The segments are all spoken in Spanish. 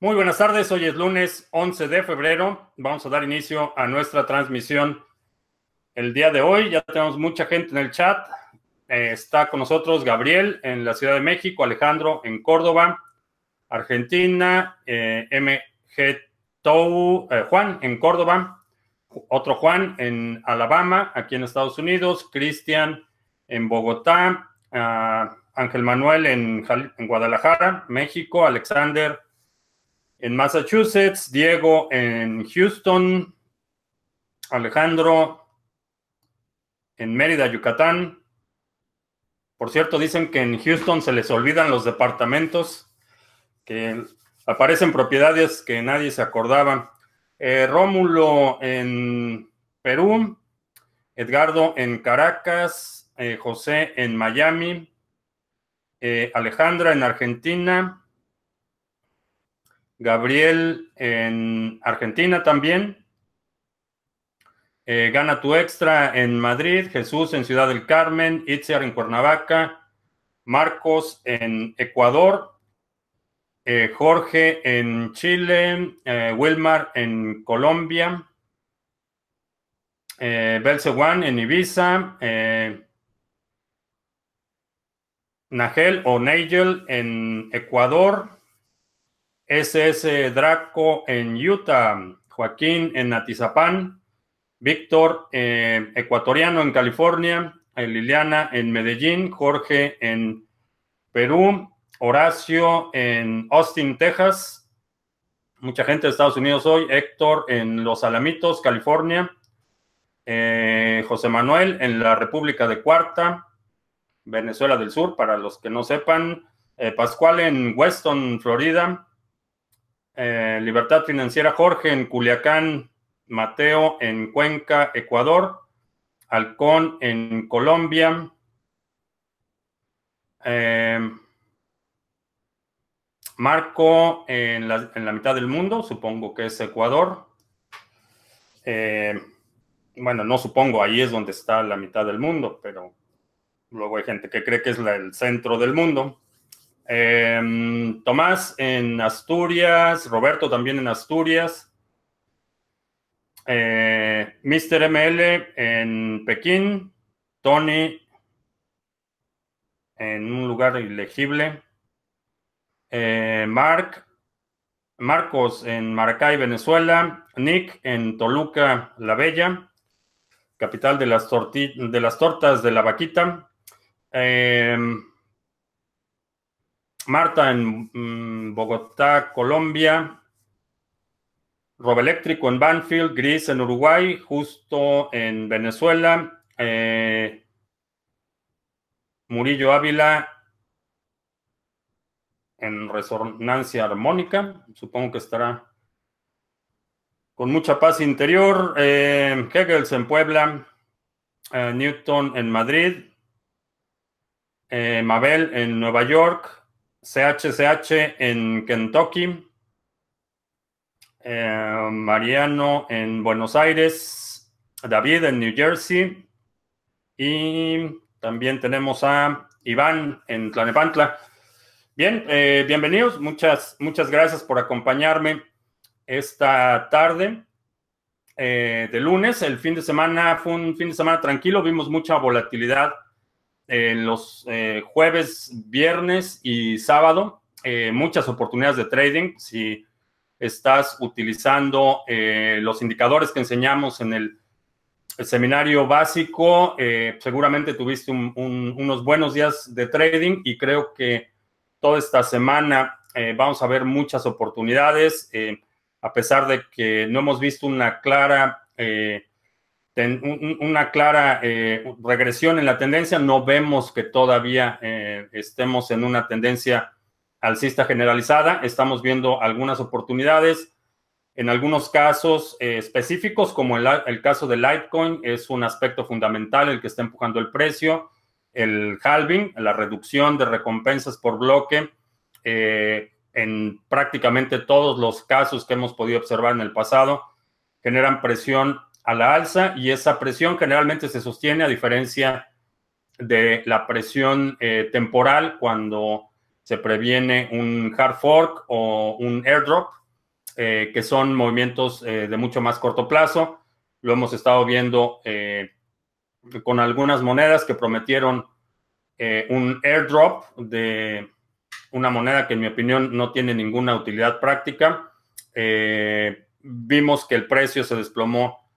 Muy buenas tardes, hoy es lunes 11 de febrero. Vamos a dar inicio a nuestra transmisión el día de hoy. Ya tenemos mucha gente en el chat. Eh, está con nosotros Gabriel en la Ciudad de México, Alejandro en Córdoba, Argentina, eh, MG Tou, eh, Juan en Córdoba, otro Juan en Alabama, aquí en Estados Unidos, Cristian en Bogotá, ah, Ángel Manuel en, en Guadalajara, México, Alexander en Massachusetts, Diego en Houston, Alejandro en Mérida, Yucatán. Por cierto, dicen que en Houston se les olvidan los departamentos, que aparecen propiedades que nadie se acordaba. Eh, Rómulo en Perú, Edgardo en Caracas, eh, José en Miami, eh, Alejandra en Argentina, Gabriel en Argentina también. Eh, gana tu extra en Madrid, Jesús en Ciudad del Carmen, Itziar en Cuernavaca, Marcos en Ecuador, eh, Jorge en Chile, eh, Wilmar en Colombia, Belcewan en Ibiza, Nagel o Nigel en Ecuador, SS Draco en Utah, Joaquín en Atizapán, Víctor eh, ecuatoriano en California, eh, Liliana en Medellín, Jorge en Perú, Horacio en Austin, Texas, mucha gente de Estados Unidos hoy, Héctor en Los Alamitos, California, eh, José Manuel en la República de Cuarta, Venezuela del Sur, para los que no sepan, Pascual en Weston, Florida, eh, Libertad Financiera Jorge en Culiacán, Mateo en Cuenca, Ecuador, Halcón en Colombia, eh, Marco en la, mitad del mundo, supongo que es Ecuador. Eh, bueno, no supongo, ahí es donde está la mitad del mundo, pero luego hay gente que cree que es el centro del mundo. Em, Tomás en Asturias, Roberto también en Asturias. Eh, Mr. ML en Pekín, Tony en un lugar ilegible. Eh, Mark, Marcos en Maracay, Venezuela. Nick en Toluca, La Bella, capital de las, tortas de la vaquita. Eh, Marta en mm, Bogotá, Colombia. Robeléctrico en Banfield, Gris en Uruguay, Justo en Venezuela. Eh, Murillo Ávila en resonancia armónica. Supongo que estará con mucha paz interior. Eh, Hegels en Puebla. Eh, Newton en Madrid. Mabel en Nueva York. CHCH en Kentucky. Eh, Mariano en Buenos Aires. David en New Jersey. Y también tenemos a Iván en Tlanepantla. Bien, eh, bienvenidos. Muchas, muchas gracias por acompañarme esta tarde eh, de lunes. El fin de semana fue un fin de semana tranquilo. Vimos mucha volatilidad en los eh, jueves, viernes y sábado, eh, muchas oportunidades de trading. Si estás utilizando eh, los indicadores que enseñamos en el, seminario básico, seguramente tuviste unos buenos días de trading y creo que toda esta semana vamos a ver muchas oportunidades, a pesar de que no hemos visto una clara una clara eh, regresión en la tendencia. No vemos que todavía eh, estemos en una tendencia alcista generalizada. Estamos viendo algunas oportunidades. En algunos casos eh, específicos, como el, el, caso de Litecoin, es un aspecto fundamental el que está empujando el precio. El halving, la reducción de recompensas por bloque, en prácticamente todos los casos que hemos podido observar en el pasado, generan presión a la alza y esa presión generalmente se sostiene a diferencia de la presión eh, temporal cuando se previene un hard fork o un airdrop, que son movimientos de mucho más corto plazo. Lo hemos estado viendo con algunas monedas que prometieron un airdrop de una moneda que en mi opinión no tiene ninguna utilidad práctica. Eh, vimos que el precio se desplomó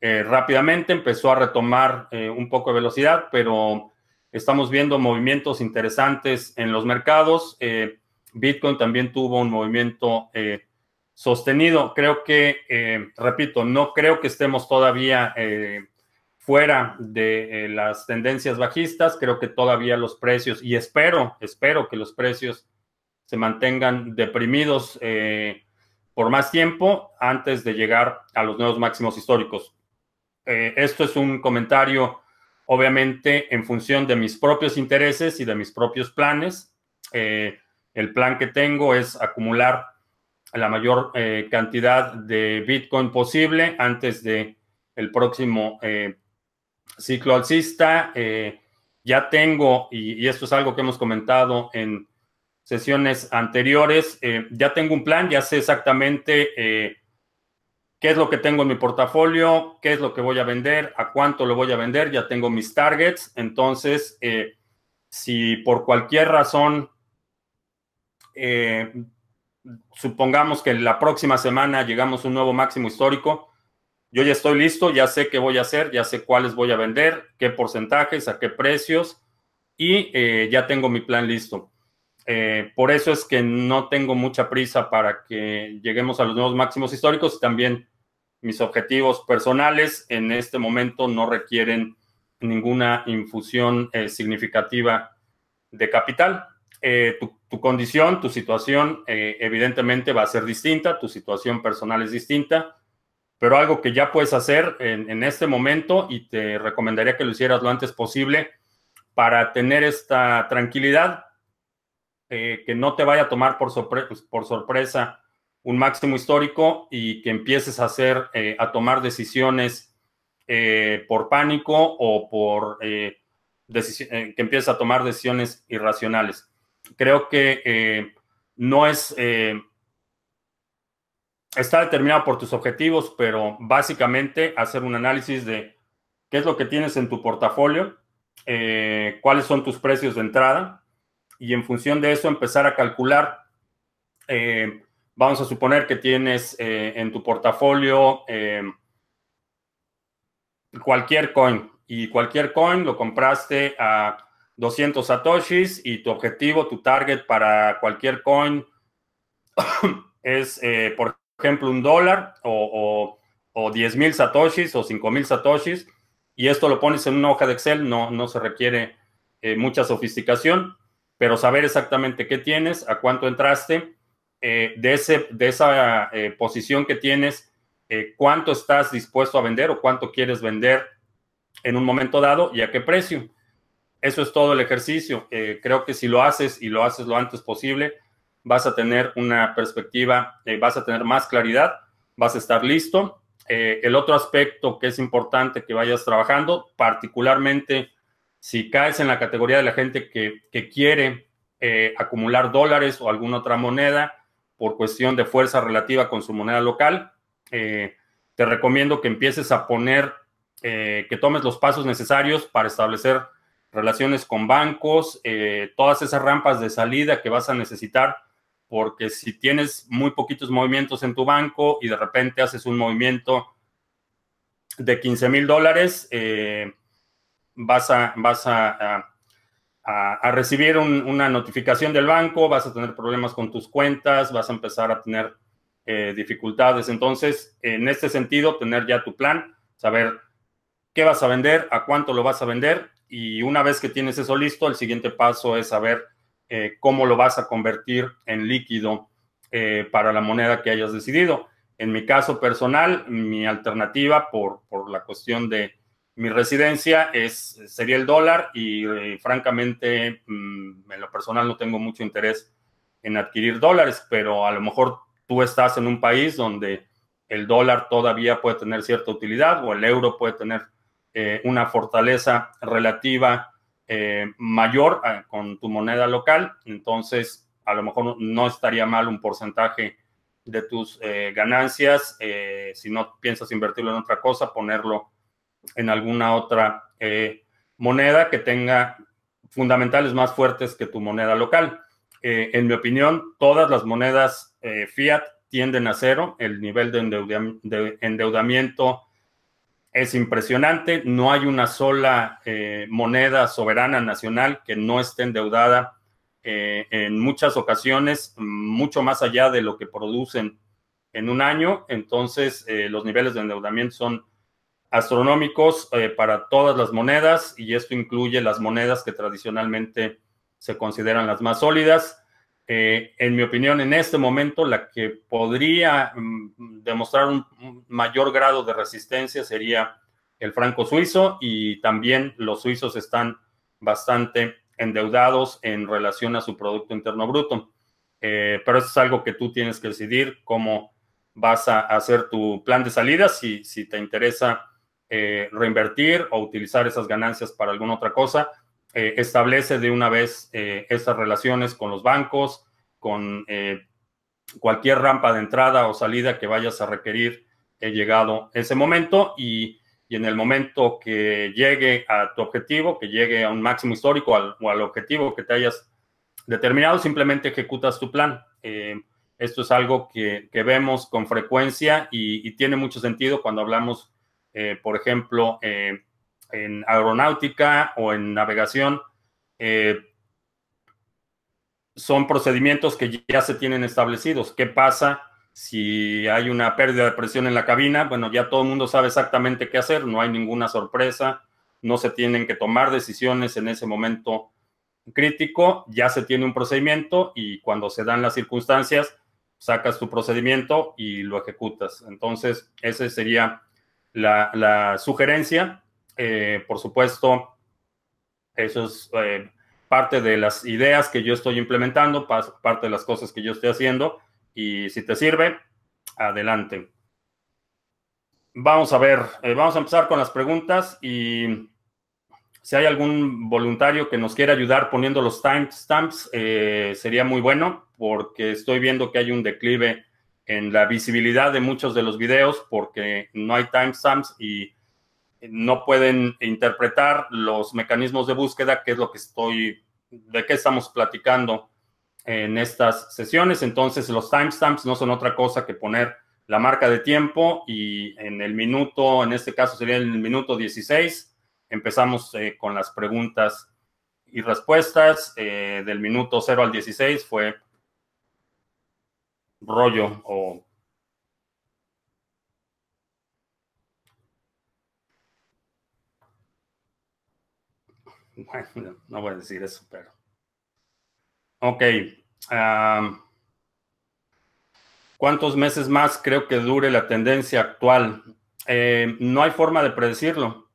eh, rápidamente, empezó a retomar eh, un poco de velocidad, pero estamos viendo movimientos interesantes en los mercados. Bitcoin también tuvo un movimiento sostenido. Creo que, repito, no creo que estemos todavía fuera de las tendencias bajistas. Creo que todavía los precios, y espero, espero que los precios se mantengan deprimidos eh, por más tiempo antes de llegar a los nuevos máximos históricos. Eh, esto es un comentario, obviamente, en función de mis propios intereses y de mis propios planes. Eh, el plan que tengo es acumular la mayor cantidad de Bitcoin posible antes de el próximo ciclo alcista. ya tengo, y, esto es algo que hemos comentado en sesiones anteriores. Eh, ya tengo un plan, ya sé exactamente eh, qué es lo que tengo en mi portafolio, qué es lo que voy a vender, a cuánto lo voy a vender, ya tengo mis targets. Entonces, eh, si por cualquier razón, supongamos que la próxima semana llegamos a un nuevo máximo histórico, yo ya estoy listo, ya sé qué voy a hacer, ya sé cuáles voy a vender, qué porcentajes, a qué precios y ya tengo mi plan listo. Eh, por eso es que no tengo mucha prisa para que lleguemos a los nuevos máximos históricos y también mis objetivos personales en este momento no requieren ninguna infusión eh, significativa de capital. Eh, tu, condición, tu situación evidentemente va a ser distinta, tu situación personal es distinta, pero algo que ya puedes hacer en, este momento y te recomendaría que lo hicieras lo antes posible para tener esta tranquilidad eh, que no te vaya a tomar por, sorpresa un máximo histórico y que empieces a hacer, eh, a tomar decisiones eh, por pánico o por que empieces a tomar decisiones irracionales. Creo que no es, está determinado por tus objetivos, pero básicamente hacer un análisis de qué es lo que tienes en tu portafolio, cuáles son tus precios de entrada, y en función de eso empezar a calcular. Eh, vamos a suponer que tienes eh, en tu portafolio eh, cualquier coin y cualquier coin lo compraste a 200 satoshis y tu objetivo, tu target para cualquier coin es, por ejemplo, un dólar o, o, 10 mil satoshis o 5 mil satoshis y esto lo pones en una hoja de Excel, no, no se requiere mucha sofisticación pero saber exactamente qué tienes, a cuánto entraste, eh, de, ese, de esa eh, posición que tienes, eh, cuánto estás dispuesto a vender o cuánto quieres vender en un momento dado y a qué precio. Eso es todo el ejercicio. creo que si lo haces y lo haces lo antes posible, vas a tener una perspectiva, vas a tener más claridad, vas a estar listo. el otro aspecto que es importante que vayas trabajando, particularmente si caes en la categoría de la gente que, quiere eh, acumular dólares o alguna otra moneda por cuestión de fuerza relativa con su moneda local, eh, te recomiendo que empieces a poner, eh, que tomes los pasos necesarios para establecer relaciones con bancos, todas esas rampas de salida que vas a necesitar, porque si tienes muy poquitos movimientos en tu banco y de repente haces un movimiento de 15 mil dólares, vas a, vas a, recibir una notificación del banco, vas a tener problemas con tus cuentas, vas a empezar a tener eh, dificultades. Entonces, en este sentido, tener ya tu plan, saber qué vas a vender, a cuánto lo vas a vender y una vez que tienes eso listo, el siguiente paso es saber eh, cómo lo vas a convertir en líquido eh, para la moneda que hayas decidido. En mi caso personal, mi alternativa por, por la cuestión de mi residencia es, sería el dólar y, eh, francamente mm, en lo personal no tengo mucho interés en adquirir dólares, pero a lo mejor tú estás en un país donde el dólar todavía puede tener cierta utilidad o el euro puede tener eh, una fortaleza relativa mayor con tu moneda local. Entonces, a lo mejor no estaría mal un porcentaje de tus ganancias. si no piensas invertirlo en otra cosa, ponerlo en alguna otra moneda que tenga fundamentales más fuertes que tu moneda local. Eh, en mi opinión, todas las monedas eh, fiat tienden a cero. El nivel de, endeudamiento es impresionante. No hay una sola eh, moneda soberana nacional que no esté endeudada en muchas ocasiones, mucho más allá de lo que producen en un año. Entonces, los niveles de endeudamiento son astronómicos para todas las monedas y esto incluye las monedas que tradicionalmente se consideran las más sólidas. Eh, en mi opinión, en este momento, la que podría mm, demostrar un, mayor grado de resistencia sería el franco suizo y también los suizos están bastante endeudados en relación a su Producto Interno Bruto. Eh, pero eso es algo que tú tienes que decidir cómo vas a hacer tu plan de salida, si, si te interesa eh, reinvertir o utilizar esas ganancias para alguna otra cosa eh, establece de una vez eh, estas relaciones con los bancos, con eh, cualquier rampa de entrada o salida que vayas a requerir he llegado ese momento y, en el momento que llegue a tu objetivo, que llegue a un máximo histórico o al objetivo que te hayas determinado, simplemente ejecutas tu plan. esto es algo que, vemos con frecuencia y, y, tiene mucho sentido cuando hablamos, por ejemplo, en aeronáutica o en navegación, eh, son procedimientos que ya se tienen establecidos. ¿Qué pasa si hay una pérdida de presión en la cabina? Bueno, ya todo el mundo sabe exactamente qué hacer, no hay ninguna sorpresa, no se tienen que tomar decisiones en ese momento crítico, ya se tiene un procedimiento y cuando se dan las circunstancias, sacas tu procedimiento y lo ejecutas. Entonces, esa sería la, sugerencia. Eh, por supuesto, eso es eh, parte de las ideas que yo estoy implementando, parte de las cosas que yo estoy haciendo. Y si te sirve, adelante. Vamos a ver, eh, vamos a empezar con las preguntas y si hay algún voluntario que nos quiera ayudar poniendo los timestamps, sería muy bueno porque estoy viendo que hay un declive en la visibilidad de muchos de los videos porque no hay timestamps y no pueden interpretar los mecanismos de búsqueda, que es lo que estoy, de qué estamos platicando en estas sesiones. Entonces, los timestamps no son otra cosa que poner la marca de tiempo y en el minuto, en este caso sería el minuto 16, empezamos eh, con las preguntas y respuestas. Eh, del minuto 0 al 16 fue rollo o Bueno, no voy a decir eso, pero. Ok. ¿Cuántos meses más creo que dure la tendencia actual? Eh, no hay forma de predecirlo.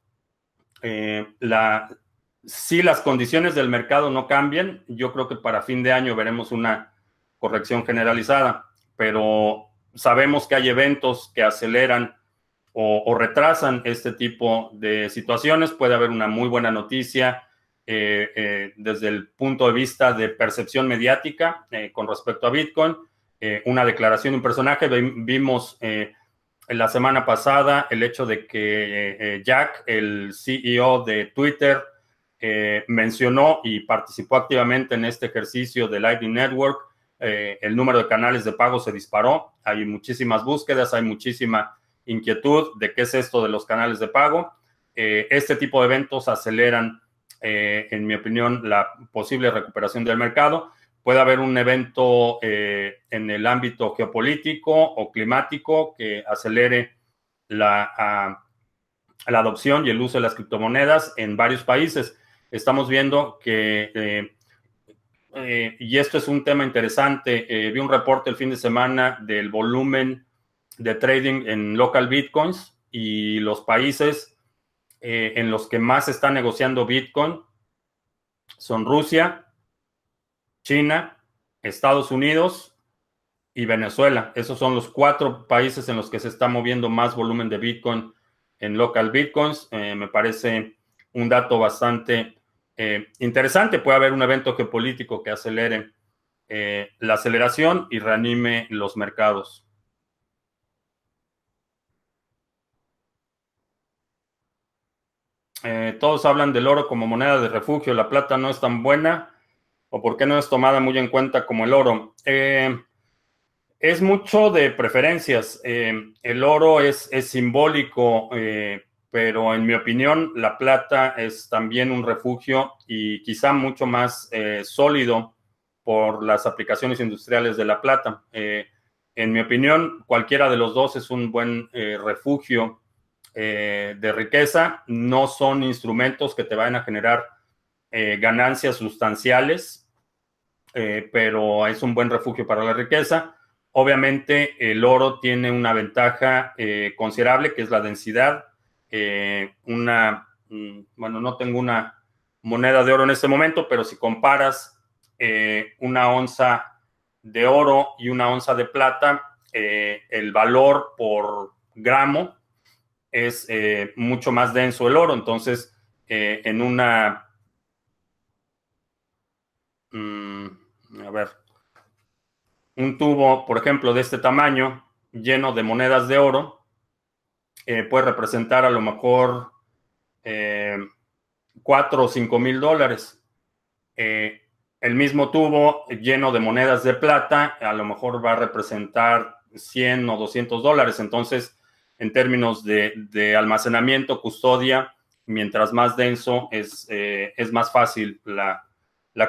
Eh, la, si las condiciones del mercado no cambian, yo creo que para fin de año veremos una corrección generalizada, pero sabemos que hay eventos que aceleran o retrasan este tipo de situaciones. Puede haber una muy buena noticia eh, eh, desde el punto de vista de percepción mediática eh, con respecto a Bitcoin. una declaración de un personaje, vimos la semana pasada el hecho de que Jack, el CEO de Twitter, mencionó y participó activamente en este ejercicio de Lightning Network. El número de canales de pago se disparó, hay muchísimas búsquedas, hay muchísima inquietud de qué es esto de los canales de pago. este tipo de eventos aceleran eh, en mi opinión, la posible recuperación del mercado. Puede haber un evento eh, en el ámbito geopolítico o climático que acelere la, la, adopción y el uso de las criptomonedas en varios países. Estamos viendo que, eh, y esto es un tema interesante, vi un reporte el fin de semana del volumen de trading en local bitcoins y los países eh, en los que más está negociando Bitcoin son Rusia, China, Estados Unidos y Venezuela. Esos son los cuatro países en los que se está moviendo más volumen de Bitcoin en local Bitcoins. Eh, me parece un dato bastante interesante. Puede haber un evento geopolítico que acelere la aceleración y reanime los mercados. Eh, todos hablan del oro como moneda de refugio, la plata no es tan buena, o por qué no es tomada muy en cuenta como el oro. Eh, es mucho de preferencias. Eh, el oro es simbólico, pero en mi opinión la plata es también un refugio y quizá mucho más sólido por las aplicaciones industriales de la plata. en mi opinión, cualquiera de los dos es un buen refugio eh, de riqueza no son instrumentos que te vayan a generar eh, ganancias sustanciales, eh, pero es un buen refugio para la riqueza. Obviamente el oro tiene una ventaja considerable que es la densidad. Una, mm, bueno, no tengo una moneda de oro en este momento, pero si comparas una onza de oro y una onza de plata, el valor por gramo es eh, mucho más denso el oro. Entonces, eh, en una... Mm, a ver. Un tubo, por ejemplo, de este tamaño, lleno de monedas de oro, eh, puede representar a lo mejor 4 o 5 mil dólares. el mismo tubo lleno de monedas de plata, a lo mejor va a representar 100 o 200 dólares. Entonces, en términos de, almacenamiento, custodia, mientras más denso es, eh, es más fácil la,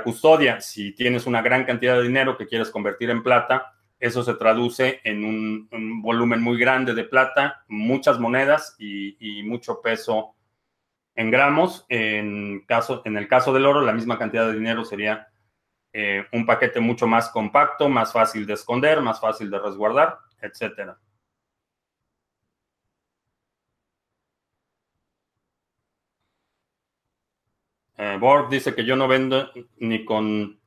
custodia. Si tienes una gran cantidad de dinero que quieres convertir en plata, eso se traduce en un, volumen muy grande de plata, muchas monedas y, mucho peso en gramos. En, caso, en el caso del oro, la misma cantidad de dinero sería eh, un paquete mucho más compacto, más fácil de esconder, más fácil de resguardar, etcétera. Eh, Borg dice que yo no vendo ni con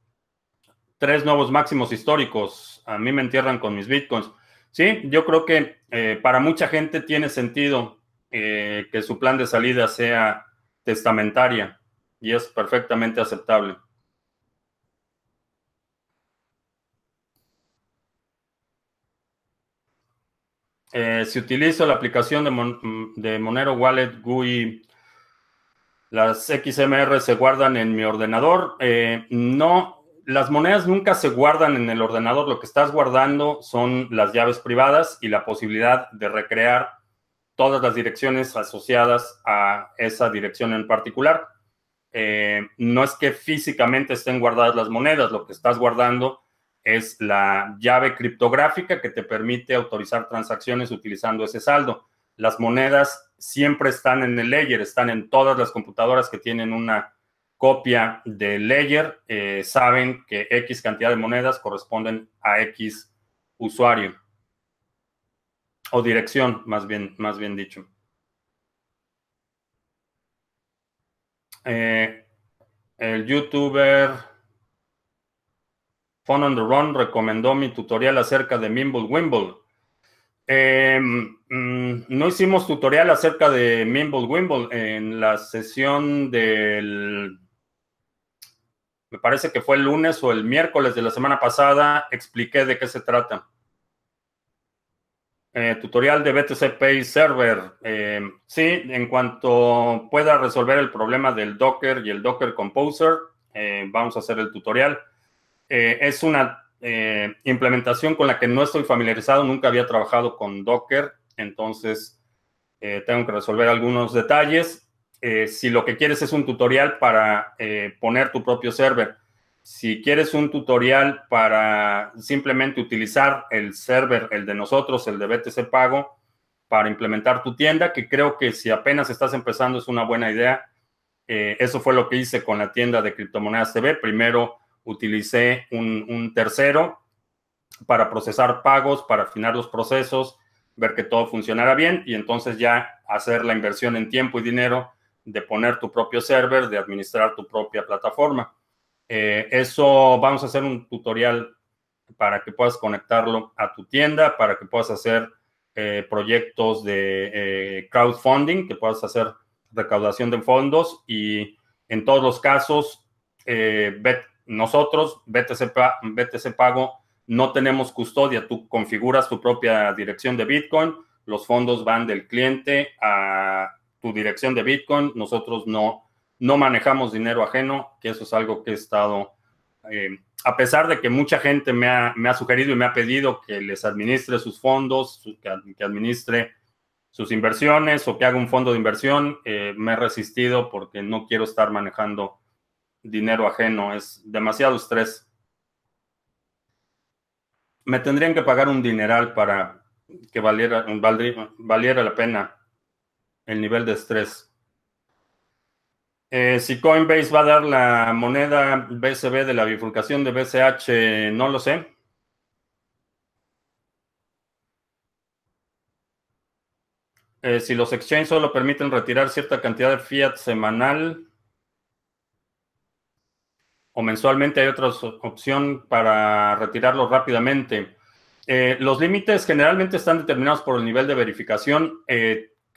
tres nuevos máximos históricos. A mí me entierran con mis bitcoins. Sí, yo creo que eh, para mucha gente tiene sentido eh, que su plan de salida sea testamentaria y es perfectamente aceptable. si utilizo la aplicación de, de Monero Wallet GUI las XMR se guardan en mi ordenador. Eh, no, las monedas nunca se guardan en el ordenador. Lo que estás guardando son las llaves privadas y la posibilidad de recrear todas las direcciones asociadas a esa dirección en particular. Eh, no es que físicamente estén guardadas las monedas, lo que estás guardando es la llave criptográfica que te permite autorizar transacciones utilizando ese saldo. Las monedas siempre están en el Ledger, están en todas las computadoras que tienen una copia de Ledger, eh, saben que X cantidad de monedas corresponden a X usuario o dirección, más bien, más bien dicho. Eh, el youtuber Fun on the Run recomendó mi tutorial acerca de Mimble Wimble. Em, mm, no hicimos tutorial acerca de Mimble Wimble en la sesión del. Me parece que fue el lunes o el miércoles de la semana pasada. Expliqué de qué se trata. Eh, tutorial de BTC Pay Server. Em, sí, en cuanto pueda resolver el problema del Docker y el Docker Composer, eh, vamos a hacer el tutorial. Eh, es una eh, implementación con la que no estoy familiarizado, nunca había trabajado con Docker, entonces eh, tengo que resolver algunos detalles. Eh, si lo que quieres es un tutorial para poner tu propio server, si quieres un tutorial para simplemente utilizar el server, el de nosotros, el de BTC Pago, para implementar tu tienda, que creo que si apenas estás empezando es una buena idea. eso fue lo que hice con la tienda de criptomonedas TV. Primero, utilicé un, tercero para procesar pagos, para afinar los procesos, ver que todo funcionara bien y entonces ya hacer la inversión en tiempo y dinero de poner tu propio server, de administrar tu propia plataforma. Eh, eso vamos a hacer un tutorial para que puedas conectarlo a tu tienda, para que puedas hacer eh, proyectos de eh, crowdfunding, que puedas hacer recaudación de fondos y En todos los casos, eh, nosotros, BTC, BTC Pago, no tenemos custodia. Tú configuras tu propia dirección de Bitcoin, los fondos van del cliente a tu dirección de Bitcoin. Nosotros no, no manejamos dinero ajeno, que eso es algo que he estado, eh, a pesar de que mucha gente me ha, sugerido y me ha pedido que les administre sus fondos, que, administre sus inversiones o que haga un fondo de inversión, eh, me he resistido porque no quiero estar manejando dinero ajeno, es demasiado estrés. Me tendrían que pagar un dineral para que valiera, valiera la pena el nivel de estrés. Eh, si Coinbase va a dar la moneda BCB de la bifurcación de BCH, no lo sé. Eh, si los exchanges solo permiten retirar cierta cantidad de fiat semanal o mensualmente, hay otra opción para retirarlo rápidamente. Eh, los límites generalmente están determinados por el nivel de verificación.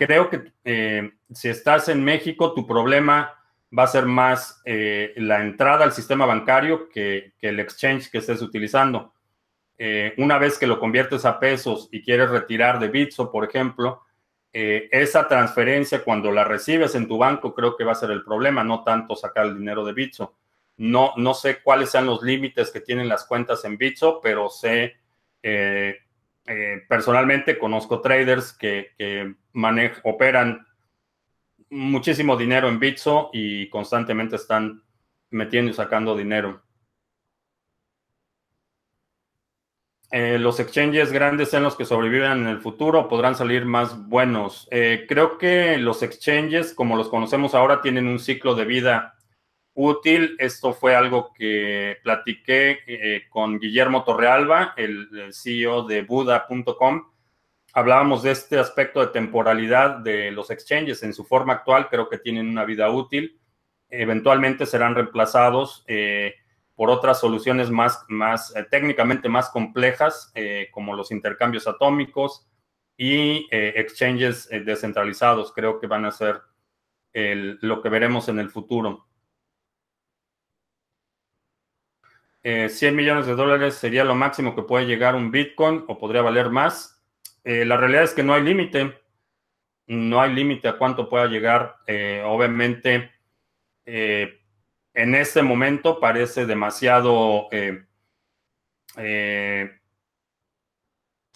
Creo que si estás en México, tu problema va a ser más eh, la entrada al sistema bancario que, el exchange que estés utilizando. Eh, una vez que lo conviertes a pesos y quieres retirar de Bitso, por ejemplo, eh, esa transferencia cuando la recibes en tu banco creo que va a ser el problema, no tanto sacar el dinero de Bitso. No, no sé cuáles sean los límites que tienen las cuentas en Bitso, pero sé, personalmente conozco traders que, operan muchísimo dinero en Bitso y constantemente están metiendo y sacando dinero. Eh, los exchanges grandes sean los que sobrevivan en el futuro, podrán salir más buenos. Eh, creo que los exchanges, como los conocemos ahora, tienen un ciclo de vida útil. Esto fue algo que platiqué eh, con Guillermo Torrealba, el CEO de Buda.com hablábamos de este aspecto de temporalidad de los exchanges en su forma actual, creo que tienen una vida útil. Eventualmente serán reemplazados eh, por otras soluciones más, más eh, técnicamente más complejas, eh, como los intercambios atómicos y exchanges descentralizados. Creo que van a ser lo que veremos en el futuro. 100 millones de dólares sería lo máximo que puede llegar un Bitcoin o podría valer más. Eh, la realidad es que no hay límite. No hay límite a cuánto pueda llegar. Eh, obviamente, eh, en este momento parece demasiado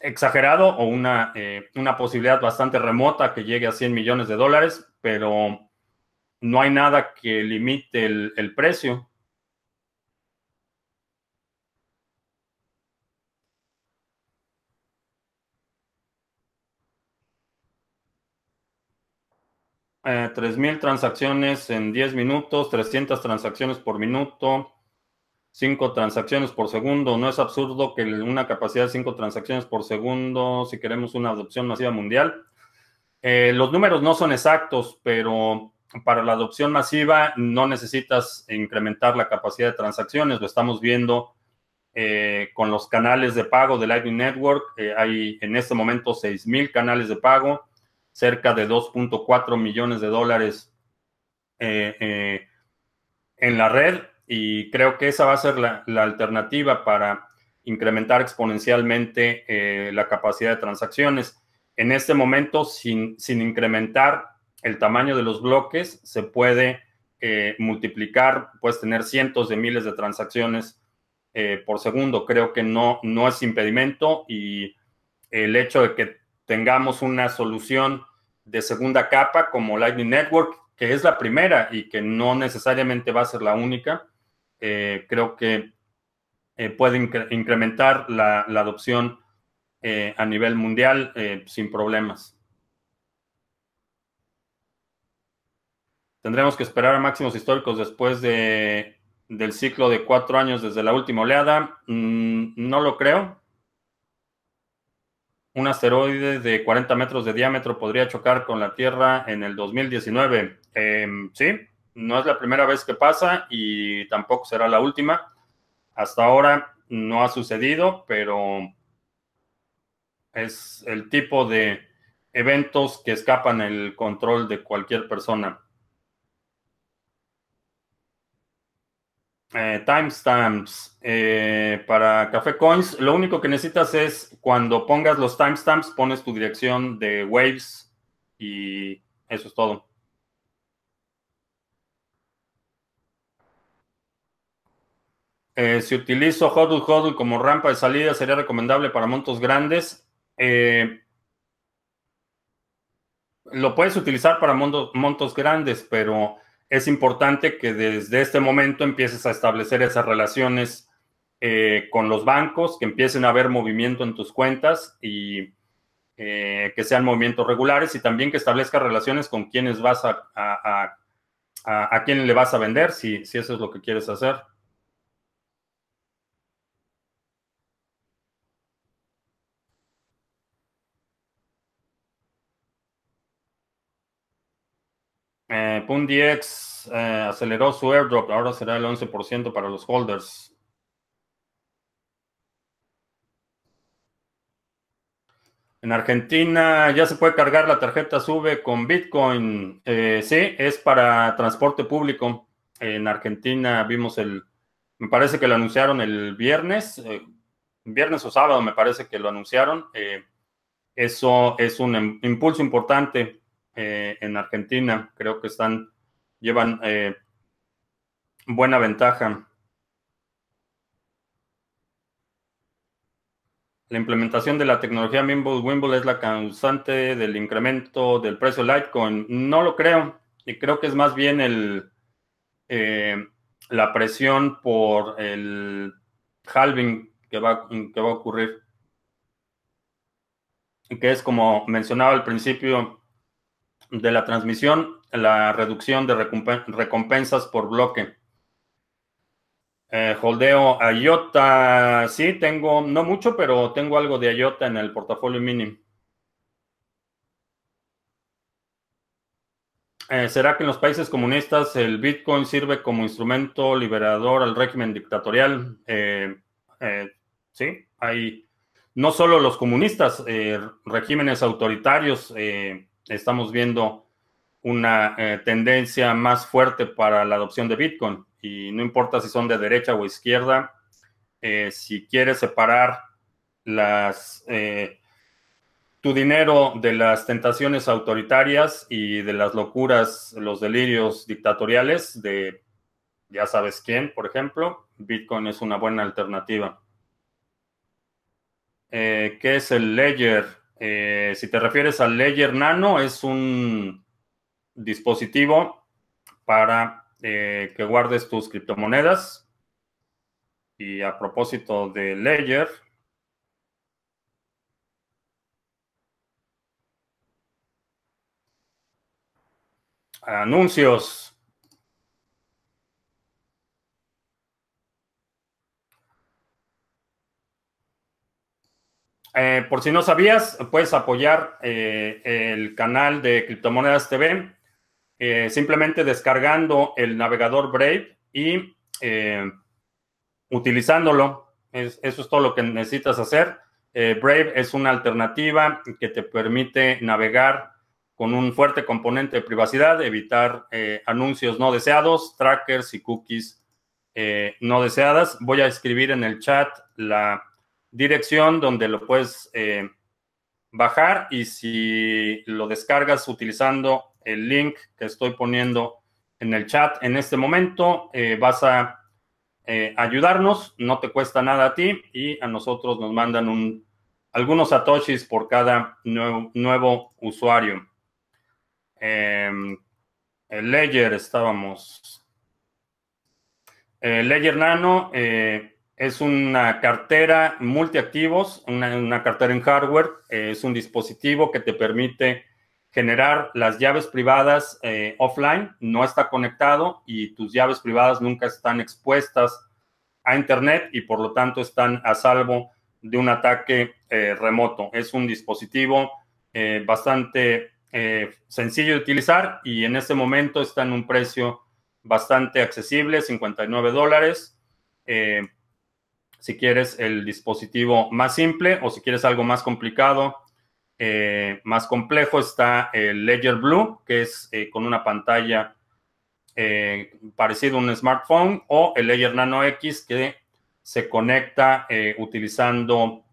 exagerado o una, una posibilidad bastante remota que llegue a 100 millones de dólares, pero no hay nada que limite el precio. 3.000 transacciones en 10 minutos, 300 transacciones por minuto, 5 transacciones por segundo. No es absurdo que una capacidad de 5 transacciones por segundo, si queremos una adopción masiva mundial. Eh, los números no son exactos, pero para la adopción masiva no necesitas incrementar la capacidad de transacciones. Lo estamos viendo eh, con los canales de pago de Lightning Network. Eh, hay en este momento 6.000 canales de pago cerca de 2.4 millones de dólares eh, eh, en la red y creo que esa va a ser la, alternativa para incrementar exponencialmente eh, la capacidad de transacciones. En este momento, sin, sin, incrementar el tamaño de los bloques, se puede multiplicar, puedes tener cientos de miles de transacciones por segundo. Creo que no, no es impedimento y el hecho de que tengamos una solución de segunda capa como Lightning Network, que es la primera y que no necesariamente va a ser la única, eh, creo que eh, puede incrementar la, adopción eh, a nivel mundial sin problemas. Tendremos que esperar a máximos históricos después de, del ciclo de cuatro años desde la última oleada. Mm, no lo creo un asteroide de 40 metros de diámetro podría chocar con la Tierra en el 2019. Em, sí, no es la primera vez que pasa y tampoco será la última. Hasta ahora no ha sucedido, pero es el tipo de eventos que escapan el control de cualquier persona. Eh, timestamps eh, para Café Coins. Lo único que necesitas es cuando pongas los timestamps, pones tu dirección de Waves y eso es todo. Eh, si utilizo HODL HODL como rampa de salida, sería recomendable para montos grandes. lo puedes utilizar para montos grandes, pero es importante que desde este momento empieces a establecer esas relaciones eh, con los bancos, que empiecen a haber movimiento en tus cuentas y eh, que sean movimientos regulares y también que establezcas relaciones con quienes vas a, a, a, quién le vas a vender, si, si eso es lo que quieres hacer. Eh, PundX eh, aceleró su airdrop, ahora será el 11% para los holders. En Argentina ya se puede cargar la tarjeta SUBE con Bitcoin. Eh, sí, es para transporte público. En Argentina vimos el, me parece que lo anunciaron el viernes, eh, viernes o sábado me parece que lo anunciaron. eso es un impulso importante eh, en Argentina. Creo que están, llevan eh, buena ventaja. La implementación de la tecnología Mimble Wimble es la causante del incremento del precio Litecoin. No lo creo. Y creo que es más bien el, eh, la presión por el halving que va, que va a ocurrir. Que es como mencionaba al principio, de la transmisión, la reducción de recompensas por bloque. Eh, holdeo IOTA, sí, tengo, no mucho, pero tengo algo de IOTA en el portafolio mini. Eh, ¿Será que en los países comunistas el Bitcoin sirve como instrumento liberador al régimen dictatorial? Eh, sí, hay no solo los comunistas, regímenes autoritarios estamos viendo una eh, tendencia más fuerte para la adopción de Bitcoin. Y no importa si son de derecha o izquierda, eh, si quieres separar las, eh, tu dinero de las tentaciones autoritarias y de las locuras, los delirios dictatoriales de ya sabes quién, por ejemplo, Bitcoin es una buena alternativa. ¿Qué es el Ledger? Eh, si te refieres al Ledger Nano, es un dispositivo para eh, que guardes tus criptomonedas. Y a propósito de Ledger, anuncios. Eh, por si no sabías, puedes apoyar eh, el canal de Criptomonedas TV eh, simplemente descargando el navegador Brave y utilizándolo. eso es todo lo que necesitas hacer. Brave es una alternativa que te permite navegar con un fuerte componente de privacidad, evitar anuncios no deseados, trackers y cookies no deseadas. Voy a escribir en el chat la dirección donde lo puedes eh, bajar y si lo descargas utilizando el link que estoy poniendo en el chat en este momento, eh, vas a eh, ayudarnos, no te cuesta nada a ti y a nosotros nos mandan un, algunos satoshis por cada nuevo, nuevo usuario. Em, el Ledger estábamos. Ledger Nano es una cartera multiactivos, una, una cartera en hardware. es un dispositivo que te permite generar las llaves privadas eh, offline. No está conectado y tus llaves privadas nunca están expuestas a Internet y por lo tanto están a salvo de un ataque eh, remoto. Es un dispositivo eh, bastante sencillo de utilizar y en este momento está en un precio bastante accesible, 59 dólares si quieres el dispositivo más simple o si quieres algo más complicado, eh, más complejo, está el Ledger Blue, que es eh, con una pantalla parecido a un smartphone, o el Layer Nano X que se conecta utilizando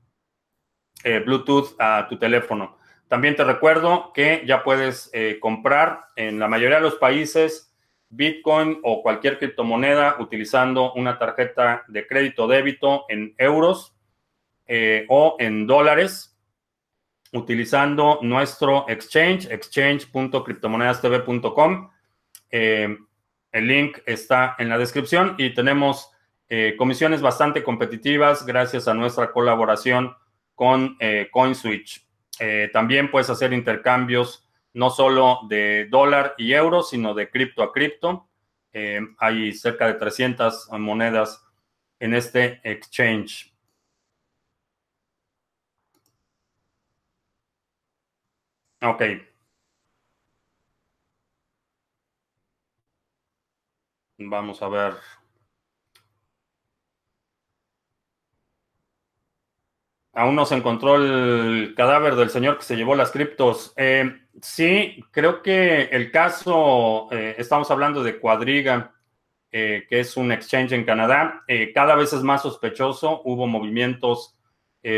Bluetooth a tu teléfono. También te recuerdo que ya puedes comprar en la mayoría de los países Bitcoin o cualquier criptomoneda utilizando una tarjeta de crédito débito en euros eh, o en dólares utilizando nuestro exchange, exchange.criptomonedastv.com. Eh, el link está en la descripción y tenemos eh, comisiones bastante competitivas gracias a nuestra colaboración con CoinSwitch. también puedes hacer intercambios no solo de dólar y euro, sino de cripto a cripto. Eh, hay cerca de 300 monedas en este exchange. Ok. Vamos a ver. Aún no se encontró el cadáver del señor que se llevó las criptos. Eh, sí, creo que el caso, eh, estamos hablando de Cuadriga, eh, que es un exchange en Canadá, cada vez es más sospechoso. Hubo movimientos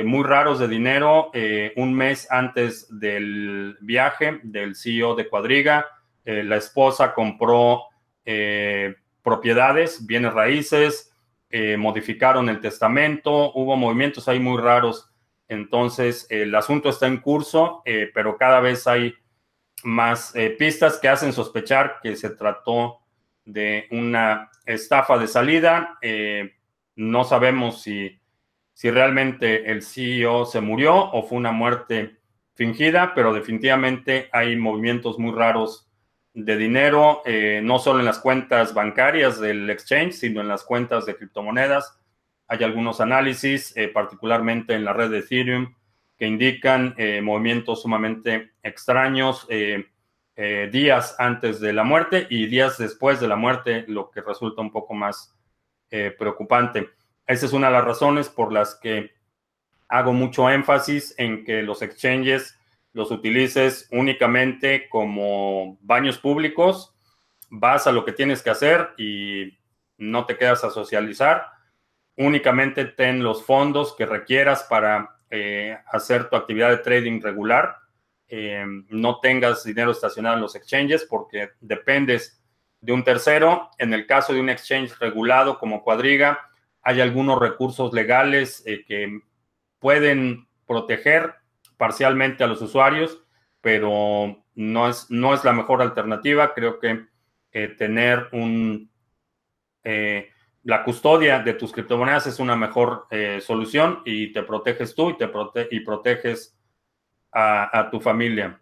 muy raros de dinero un mes antes del viaje del CEO de Cuadriga. la esposa compró propiedades, bienes raíces, eh, modificaron el testamento, hubo movimientos ahí muy raros. Entonces, el asunto está en curso, eh, pero cada vez hay más eh, pistas que hacen sospechar que se trató de una estafa de salida. no sabemos si, si realmente el CEO se murió o fue una muerte fingida, pero definitivamente hay movimientos muy raros de dinero, eh, no solo en las cuentas bancarias del exchange, sino en las cuentas de criptomonedas. Hay algunos análisis, eh, particularmente en la red de Ethereum, que indican eh, movimientos sumamente extraños días antes de la muerte y días después de la muerte, lo que resulta un poco más preocupante. Esa es una de las razones por las que hago mucho énfasis en que los exchanges los utilices únicamente como baños públicos, vas a lo que tienes que hacer y no te quedas a socializar. Únicamente ten los fondos que requieras para eh, hacer tu actividad de trading regular. Eh, no tengas dinero estacionado en los exchanges porque dependes de un tercero. En el caso de un exchange regulado como Cuadriga, hay algunos recursos legales eh, que pueden proteger parcialmente a los usuarios, pero no es, no es la mejor alternativa. Creo que eh, tener un, eh, la custodia de tus criptomonedas es una mejor eh, solución y te proteges tú y, te y proteges a, a, tu familia.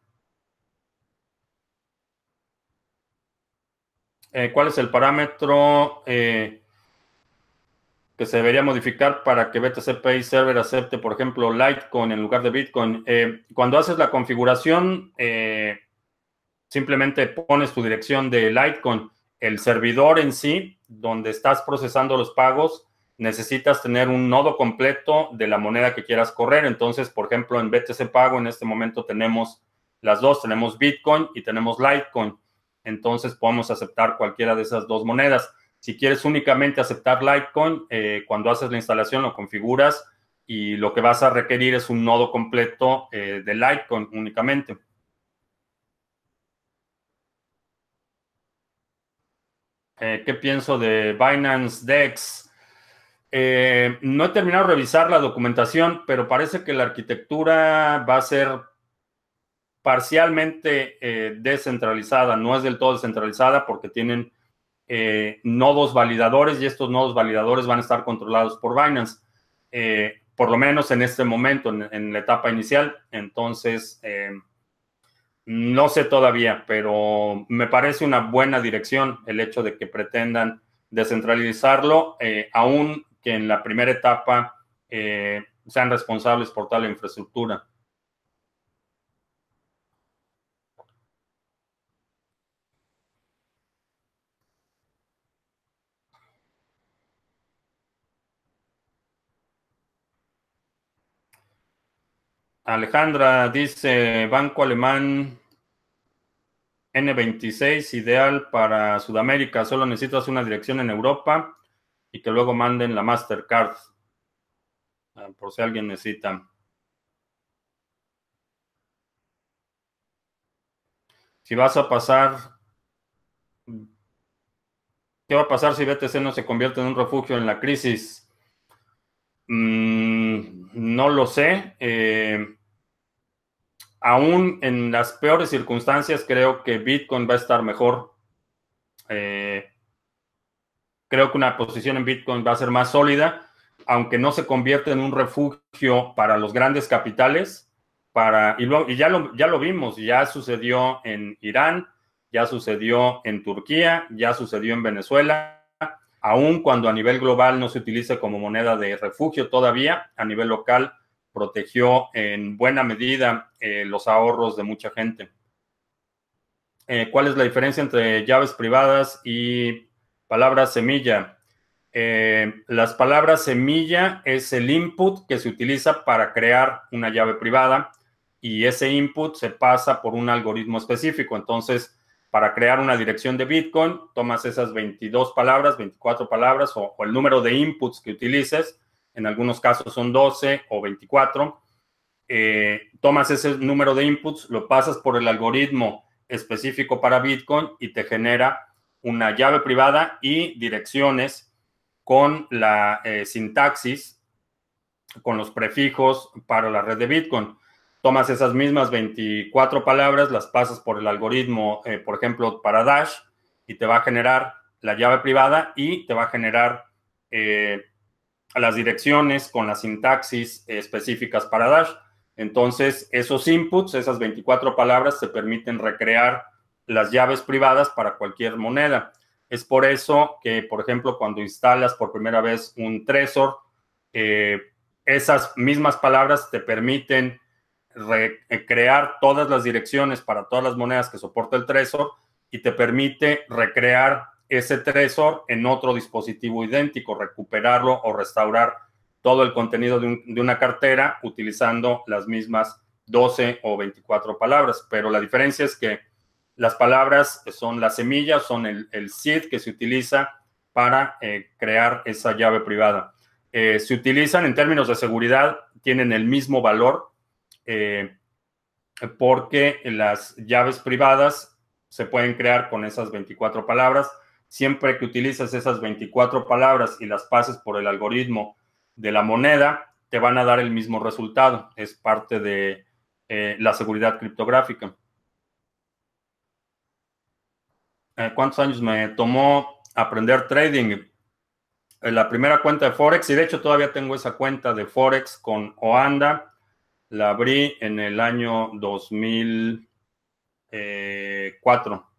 ¿Cuál es el parámetro? Se debería modificar para que BTC Pay Server acepte, por ejemplo, Litecoin en lugar de Bitcoin. Eh, cuando haces la configuración, eh, simplemente pones tu dirección de Litecoin. El servidor en sí, donde estás procesando los pagos, necesitas tener un nodo completo de la moneda que quieras correr. Entonces, por ejemplo, en BTC Pago en este momento tenemos las dos, tenemos Bitcoin y tenemos Litecoin. Entonces, podemos aceptar cualquiera de esas dos monedas. Si quieres únicamente aceptar Litecoin, eh, cuando haces la instalación lo configuras y lo que vas a requerir es un nodo completo eh, de Litecoin únicamente. Eh, ¿Qué pienso de Binance DEX? no he terminado de revisar la documentación, pero parece que la arquitectura va a ser parcialmente descentralizada, no es del todo descentralizada porque tienen eh, nodos validadores y estos nodos validadores van a estar controlados por Binance, eh, por lo menos en este momento, en, la etapa inicial. Entonces, eh, no sé todavía, pero me parece una buena dirección el hecho de que pretendan descentralizarlo, aun que en la primera etapa sean responsables por tal infraestructura. Alejandra dice, Banco Alemán N26 ideal para Sudamérica. Solo necesitas una dirección en Europa y que luego manden la Mastercard. Ah, por si alguien necesita. Si vas a pasar, ¿qué va a pasar si BTC no se convierte en un refugio en la crisis? Mm, no lo sé. Eh, aún en las peores circunstancias, creo que Bitcoin va a estar mejor. Eh, creo que una posición en Bitcoin va a ser más sólida, aunque no se convierta en un refugio para los grandes capitales. Para, y, y ya, lo, ya lo vimos, ya sucedió en Irán, ya sucedió en Turquía, ya sucedió en Venezuela, aun cuando a nivel global no se utiliza como moneda de refugio todavía, a nivel local protegió en buena medida eh, los ahorros de mucha gente. Eh, ¿Cuál es la diferencia entre llaves privadas y palabras semilla? Eh, las palabras semilla es el input que se utiliza para crear una llave privada y ese input se pasa por un algoritmo específico. Entonces, para crear una dirección de Bitcoin, tomas esas 22 palabras, 24 palabras o, o el número de inputs que utilices en algunos casos son 12 o 24. Eh, tomas ese número de inputs, lo pasas por el algoritmo específico para Bitcoin y te genera una llave privada y direcciones con la eh, sintaxis, con los prefijos para la red de Bitcoin. Tomas esas mismas 24 palabras, las pasas por el algoritmo, eh, por ejemplo, para Dash, y te va a generar la llave privada y te va a generar las direcciones con las sintaxis específicas para Dash. Entonces, esos inputs, esas 24 palabras, se permiten recrear las llaves privadas para cualquier moneda. Es por eso que, por ejemplo, cuando instalas por primera vez un Trezor, eh, esas mismas palabras te permiten recrear todas las direcciones para todas las monedas que soporta el Trezor y te permite recrear ese tresor en otro dispositivo idéntico, recuperarlo o restaurar todo el contenido de, una cartera utilizando las mismas 12 o 24 palabras. Pero la diferencia es que las palabras son las semillas, son el, seed que se utiliza para eh, crear esa llave privada. Eh, se utilizan en términos de seguridad, tienen el mismo valor eh, porque las llaves privadas se pueden crear con esas 24 palabras siempre que utilices esas 24 palabras y las pases por el algoritmo de la moneda, te van a dar el mismo resultado. Es parte de eh, la seguridad criptográfica. Eh, ¿Cuántos años me tomó aprender trading? Eh, la primera cuenta de Forex, y de hecho todavía tengo esa cuenta de Forex con Oanda. La abrí en el año 2004.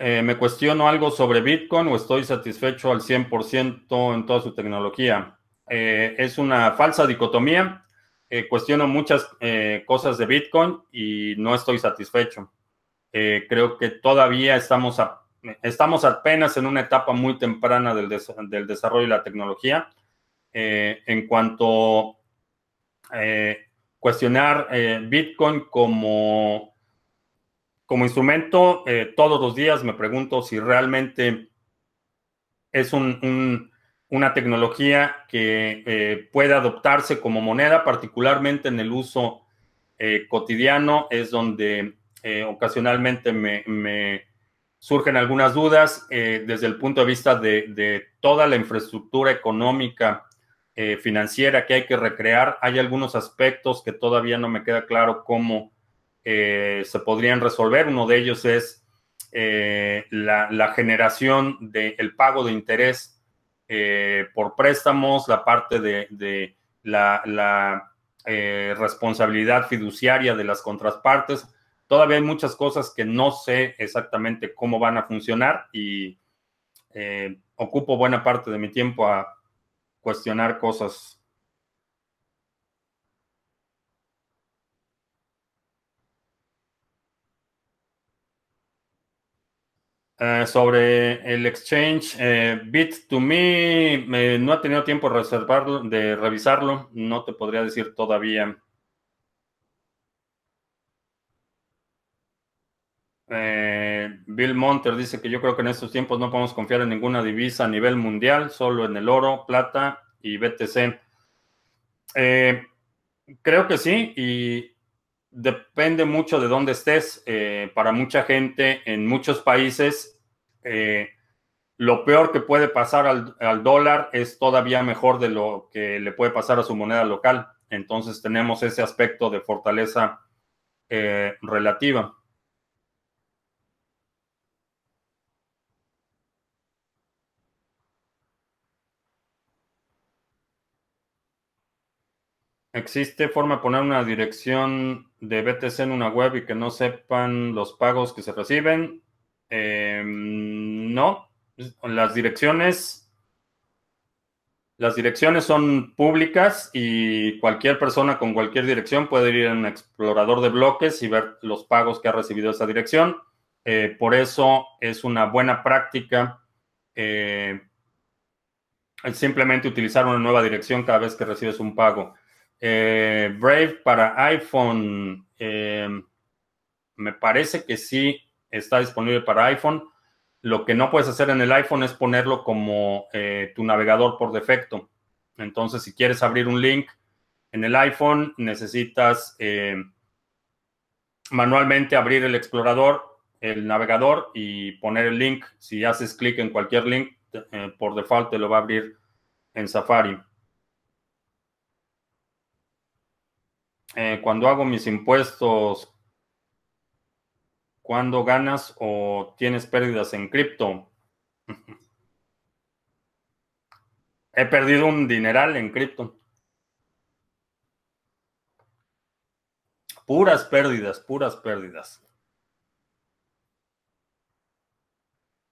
Eh, me cuestiono algo sobre Bitcoin o estoy satisfecho al 100% en toda su tecnología. Eh, es una falsa dicotomía. Eh, cuestiono muchas cosas de Bitcoin y no estoy satisfecho. creo que todavía estamos, estamos apenas en una etapa muy temprana del, del desarrollo de la tecnología. en cuanto a cuestionar Bitcoin como como instrumento, eh, todos los días me pregunto si realmente es una tecnología que eh, puede adoptarse como moneda, particularmente en el uso eh, cotidiano, es donde ocasionalmente me, surgen algunas dudas desde el punto de vista de, de toda la infraestructura económica financiera que hay que recrear. Hay algunos aspectos que todavía no me queda claro cómo eh, se podrían resolver. Uno de ellos es eh, la, generación del pago de interés eh, por préstamos, la parte de, la, responsabilidad fiduciaria de las contrapartes. Todavía hay muchas cosas que no sé exactamente cómo van a funcionar y ocupo buena parte de mi tiempo a cuestionar cosas Eh, sobre el exchange, eh, Bit2Me, no ha tenido tiempo de reservarlo, de revisarlo, no te podría decir todavía. Eh, Bill Monter dice que yo creo que en estos tiempos no podemos confiar en ninguna divisa a nivel mundial, solo en el oro, plata y BTC. creo que sí, y depende mucho de dónde estés. Eh, para mucha gente en muchos países, lo peor que puede pasar al, dólar es todavía mejor de lo que le puede pasar a su moneda local. Entonces tenemos ese aspecto de fortaleza relativa. ¿Existe forma de poner una dirección de BTC en una web y que no sepan los pagos que se reciben? Em, no. Las direcciones, las direcciones son públicas y cualquier persona con cualquier dirección puede ir a un explorador de bloques y ver los pagos que ha recibido esa dirección. Eh, por eso es una buena práctica eh, simplemente utilizar una nueva dirección cada vez que recibes un pago. Eh, Brave para iPhone, eh, me parece que sí está disponible para iPhone. Lo que no puedes hacer en el iPhone es ponerlo como eh, tu navegador por defecto. Entonces, si quieres abrir un link en el iPhone, necesitas manualmente abrir el explorador, el navegador y poner el link. Si haces clic en cualquier link, por default te lo va a abrir en Safari. Eh, cuando hago mis impuestos, ¿cuándo ganas o tienes pérdidas en cripto? He perdido un dineral en cripto. Puras pérdidas, puras pérdidas.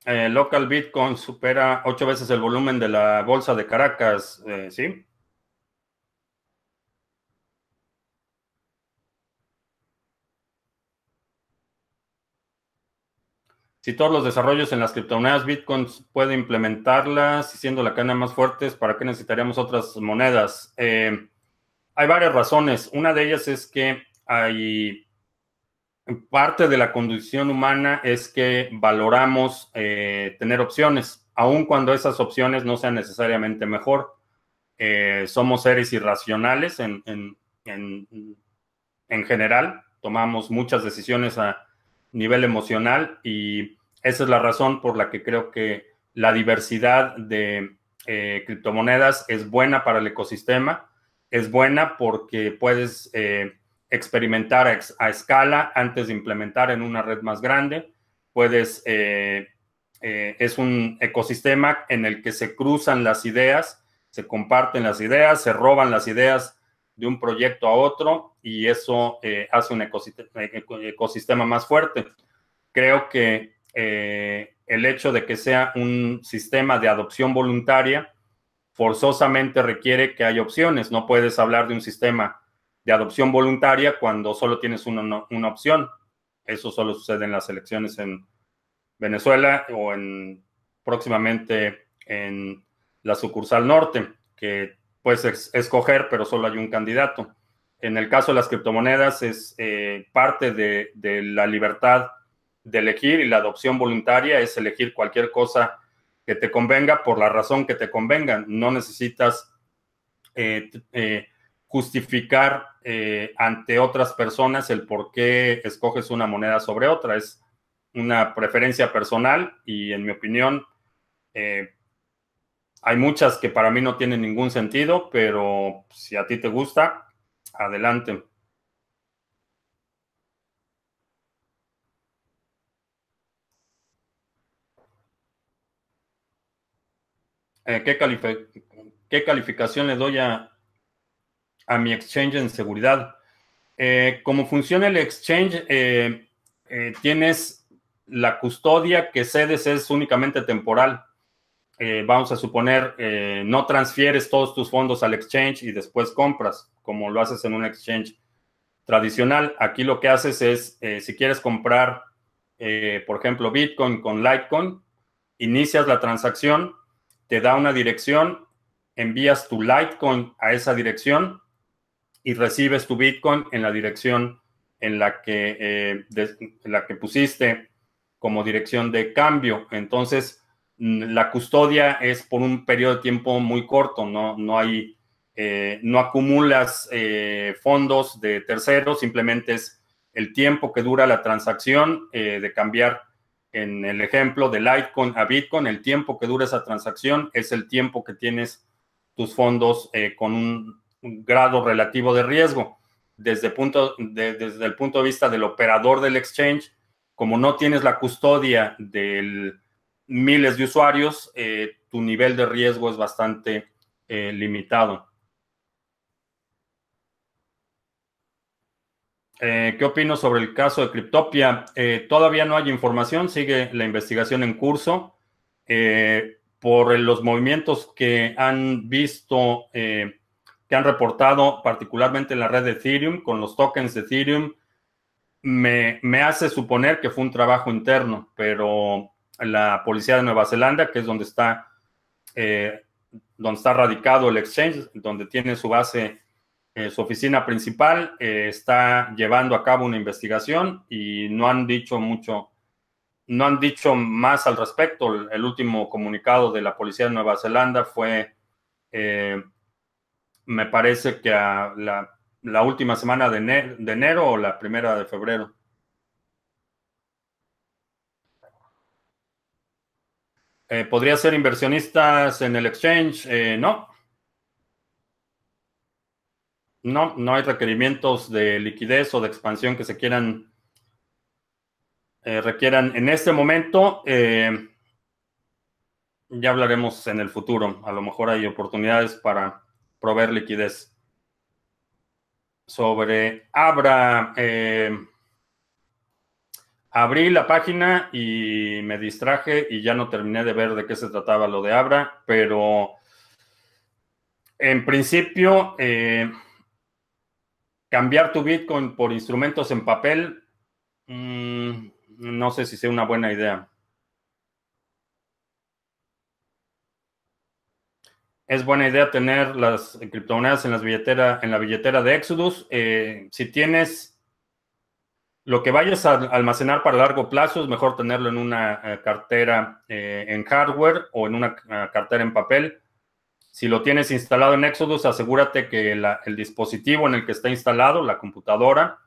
Eh, local Bitcoin supera ocho veces el volumen de la bolsa de Caracas, eh, ¿sí? Si todos los desarrollos en las criptomonedas Bitcoin puede implementarlas siendo la cadena más fuerte, ¿para qué necesitaríamos otras monedas? Eh, hay varias razones. Una de ellas es que hay parte de la condición humana es que valoramos eh, tener opciones, aun cuando esas opciones no sean necesariamente mejor. Eh, somos seres irracionales en, en general, tomamos muchas decisiones a nivel emocional y esa es la razón por la que creo que la diversidad de eh, criptomonedas es buena para el ecosistema, es buena porque puedes eh, experimentar a, escala antes de implementar en una red más grande, puedes, eh, es un ecosistema en el que se cruzan las ideas, se comparten las ideas, se roban las ideas de un proyecto a otro y eso hace un ecosistema más fuerte. Creo que eh, el hecho de que sea un sistema de adopción voluntaria forzosamente requiere que haya opciones. No puedes hablar de un sistema de adopción voluntaria cuando solo tienes una, una opción. Eso solo sucede en las elecciones en Venezuela o en próximamente en la sucursal norte, que puedes escoger, pero solo hay un candidato. En el caso de las criptomonedas es eh, parte de, la libertad de elegir y la adopción voluntaria es elegir cualquier cosa que te convenga por la razón que te convenga. No necesitas eh, eh, justificar ante otras personas el por qué escoges una moneda sobre otra. Es una preferencia personal y en mi opinión hay muchas que para mí no tienen ningún sentido, pero si a ti te gusta, adelante. Eh, ¿qué, calificación le doy a, a mi exchange en seguridad? Eh, como funciona el exchange, eh, tienes la custodia que cedes es únicamente temporal. Vamos a suponer, no transfieres todos tus fondos al exchange y después compras, como lo haces en un exchange tradicional. Aquí lo que haces es, si quieres comprar, por ejemplo, Bitcoin con Litecoin, inicias la transacción te da una dirección, envías tu Litecoin a esa dirección y recibes tu Bitcoin en la dirección en la que, eh, en la que pusiste como dirección de cambio. Entonces, la custodia es por un periodo de tiempo muy corto, no, no hay, eh, no acumulas eh, fondos de terceros, simplemente es el tiempo que dura la transacción de cambiar en el ejemplo de Litecoin a Bitcoin, el tiempo que dura esa transacción es el tiempo que tienes tus fondos con un grado relativo de riesgo. Desde, punto, desde el punto de vista del operador del exchange, como no tienes la custodia de miles de usuarios, eh, tu nivel de riesgo es bastante eh, limitado. Eh, ¿Qué opino sobre el caso de Cryptopia? todavía no hay información, sigue la investigación en curso. por los movimientos que han visto que han reportado, particularmente en la red de Ethereum, con los tokens de Ethereum, me, hace suponer que fue un trabajo interno, pero la policía de Nueva Zelanda, que es donde está, eh, donde está radicado el exchange, donde tiene su base, eh, su oficina principal, eh, está llevando a cabo una investigación y no han dicho mucho, no han dicho más al respecto. El, último comunicado de la policía de Nueva Zelanda fue me parece que a la, última semana de enero, o la primera de febrero. Eh, ¿Podría ser inversionistas en el exchange? Eh, no. No, no hay requerimientos de liquidez o de expansión que se quieran, eh, requieran en este momento. ya hablaremos en el futuro. A lo mejor hay oportunidades para proveer liquidez. Sobre Abra, abrí la página y me distraje y ya no terminé de ver de qué se trataba lo de Abra, pero en principio, eh, cambiar tu Bitcoin por instrumentos en papel, mm, no sé si sea una buena idea. es buena idea tener las criptomonedas en, las billetera, en la billetera de Exodus. Eh, si tienes lo que vayas a almacenar para largo plazo, es mejor tenerlo en una eh, cartera eh, en hardware o en una cartera en papel. Si lo tienes instalado en Exodus, asegúrate que el dispositivo en el que está instalado, la computadora,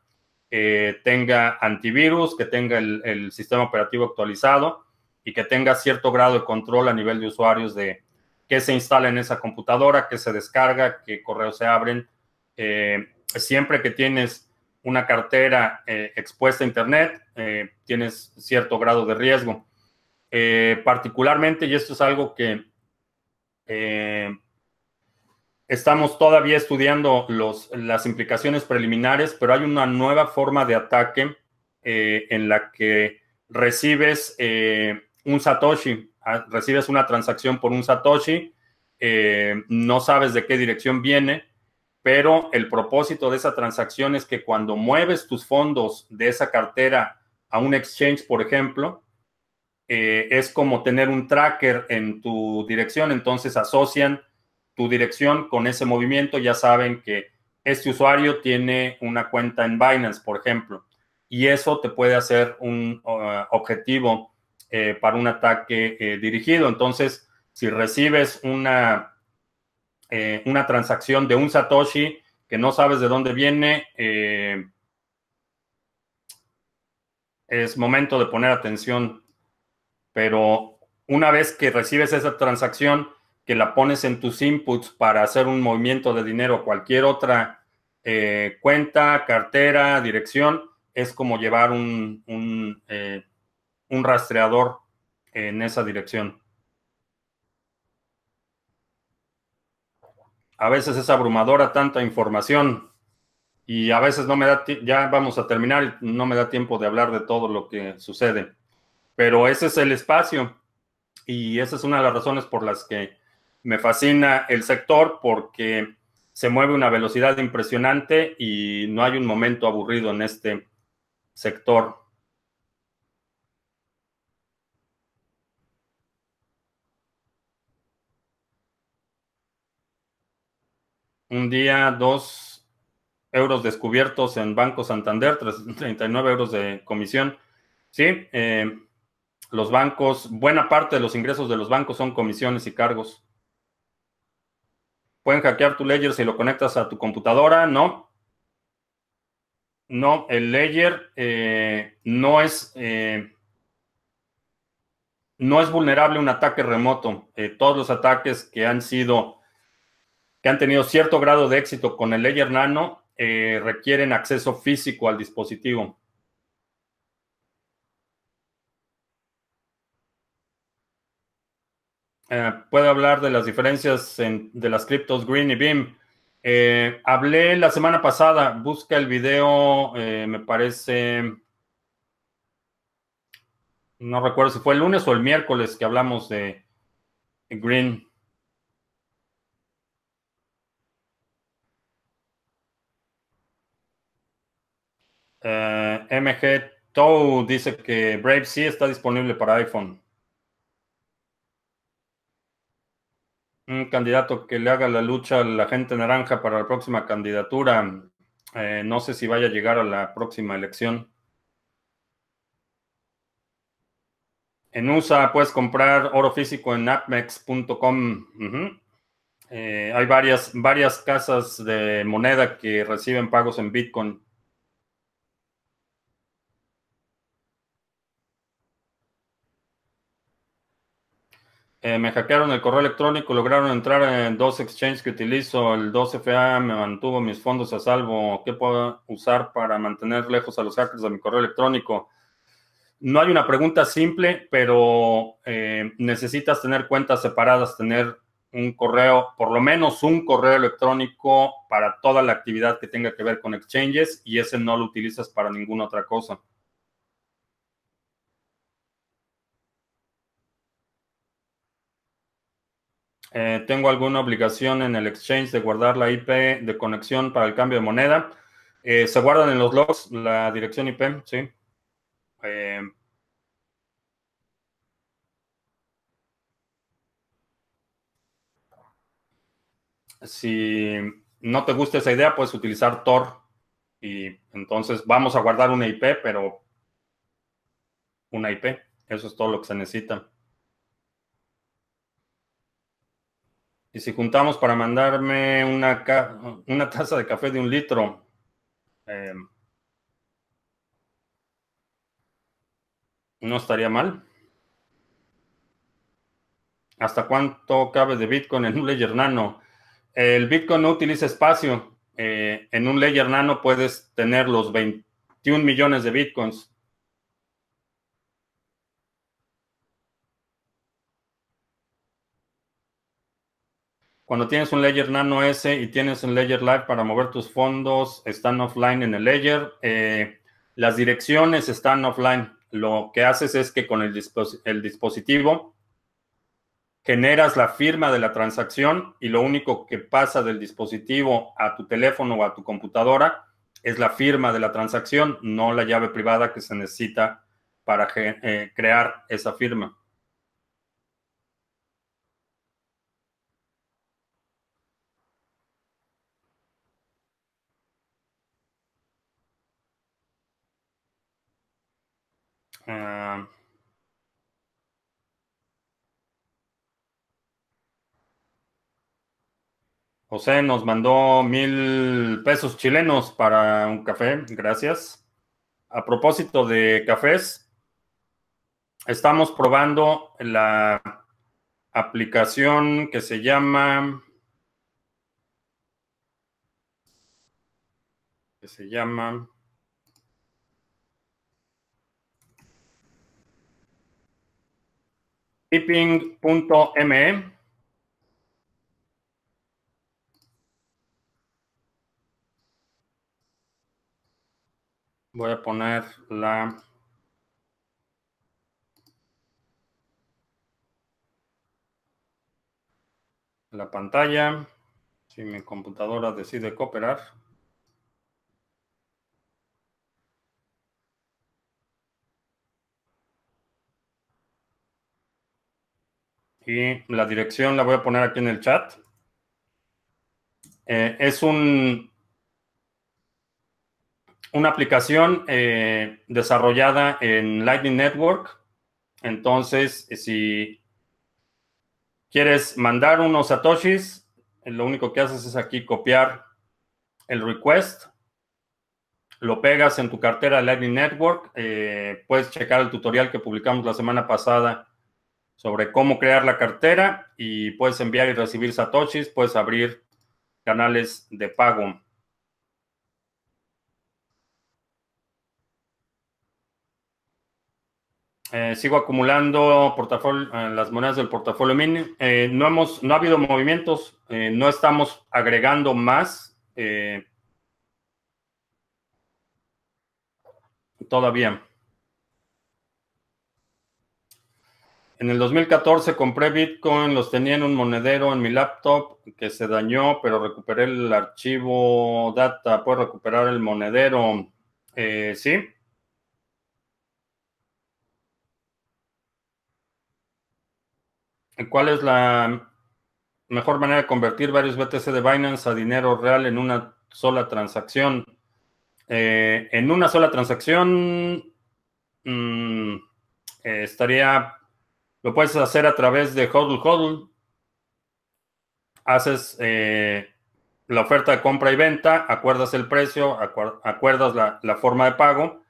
tenga antivirus, que tenga el sistema operativo actualizado y que tenga cierto grado de control a nivel de usuarios de, qué se instala en esa computadora, qué se descarga, qué correos se abren. Eh, siempre que tienes una cartera eh, expuesta a Internet, eh, tienes cierto grado de riesgo. particularmente, y esto es algo que estamos todavía estudiando los, las implicaciones preliminares, pero hay una nueva forma de ataque en la que recibes un Satoshi Ah, recibes una transacción por un Satoshi, eh, no sabes de qué dirección viene, pero el propósito de esa transacción es que cuando mueves tus fondos de esa cartera a un exchange, por ejemplo, eh, es como tener un tracker en tu dirección, entonces asocian tu dirección con ese movimiento, ya saben que este usuario tiene una cuenta en Binance, por ejemplo, y eso te puede hacer un uh, objetivo eh, para un ataque eh, dirigido. Entonces, si recibes una, eh, una transacción de un Satoshi que no sabes de dónde viene, es momento de poner atención. Pero una vez que recibes esa transacción, que la pones en tus inputs para hacer un movimiento de dinero cualquier otra cuenta, cartera, dirección, es como llevar un, un un rastreador en esa dirección. A veces es abrumadora tanta información y a veces no me da, ya vamos a terminar, no me da tiempo de hablar de todo lo que sucede. Pero ese es el espacio y esa es una de las razones por las que me fascina el sector porque se mueve una velocidad impresionante y no hay un momento aburrido en este sector. Un día, dos, euros descubiertos en Banco Santander, 39 euros de comisión. Sí, eh, los bancos, buena parte de los ingresos de los bancos son comisiones y cargos. Pueden hackear tu ledger si lo conectas a tu computadora, ¿no? No, el ledger eh, no es eh, no es vulnerable a un ataque remoto. todos los ataques que han sido que han tenido cierto grado de éxito con el Ledger Nano eh, requieren acceso físico al dispositivo. Eh, puedo hablar de las diferencias de las criptos Green y Beam. Eh, hablé la semana pasada, busca el video, me parece, no recuerdo si fue el lunes o el miércoles que hablamos de Green. Eh, MG Tow dice que Brave sí está disponible para iPhone. Un candidato que le haga la lucha a la gente naranja para la próxima candidatura. Eh, no sé si vaya a llegar a la próxima elección. En USA puedes comprar oro físico en apmex.com. Eh, hay varias, varias casas de moneda que reciben pagos en Bitcoin. Eh, me hackearon el correo electrónico, lograron entrar en dos exchanges que utilizo, el 2FA me mantuvo mis fondos a salvo. ¿Qué puedo usar para mantener lejos a los hackers de mi correo electrónico? No hay una pregunta simple, pero eh, necesitas tener cuentas separadas, tener un correo, por lo menos un correo electrónico para toda la actividad que tenga que ver con exchanges y ese no lo utilizas para ninguna otra cosa. Eh, tengo alguna obligación en el exchange de guardar la IP de conexión para el cambio de moneda. Eh, se guardan en los logs la dirección IP, sí. Eh, si no te gusta esa idea, puedes utilizar Tor. Y entonces vamos a guardar una IP, pero una IP. Eso es todo lo que se necesita. Y si juntamos para mandarme una, una taza de café de un litro, eh, no estaría mal. ¿Hasta cuánto cabe de Bitcoin en un Ledger Nano? El Bitcoin no utiliza espacio. Eh, en un Ledger Nano puedes tener los 21 millones de Bitcoins. Cuando tienes un Ledger Nano S y tienes un Ledger Live para mover tus fondos, están offline en el Ledger. Eh, las direcciones están offline. Lo que haces es que con el, dispositivo generas la firma de la transacción y lo único que pasa del dispositivo a tu teléfono o a tu computadora es la firma de la transacción, no la llave privada que se necesita para eh, crear esa firma. Ah. José nos mandó mil pesos chilenos para un café, gracias. A propósito de cafés, estamos probando la aplicación que se llama que se llama tipping.me. Voy a poner la la pantalla. Si mi computadora decide cooperar. Y la dirección la voy a poner aquí en el chat. Eh, es un una aplicación eh, desarrollada en Lightning Network. Entonces, si quieres mandar unos satoshis, lo único que haces es aquí copiar el request, lo pegas en tu cartera Lightning Network, eh, puedes checar el tutorial que publicamos la semana pasada sobre cómo crear la cartera y puedes enviar y recibir satoshis, puedes abrir canales de pago. Eh, sigo acumulando portafolio, eh, las monedas del portafolio mini. Eh, no, hemos, no ha habido movimientos, no estamos agregando más todavía. En el 2014 compré Bitcoin, los tenía en un monedero en mi laptop que se dañó, pero recuperé el archivo data. ¿Puedo recuperar el monedero? sí. ¿Cuál es la mejor manera de convertir varios BTC de Binance a dinero real en una sola transacción? Eh, en una sola transacción mm, eh, estaría, lo puedes hacer a través de HODL HODL. Haces eh, la oferta de compra y venta, acuerdas el precio, acuerdas la, forma de pago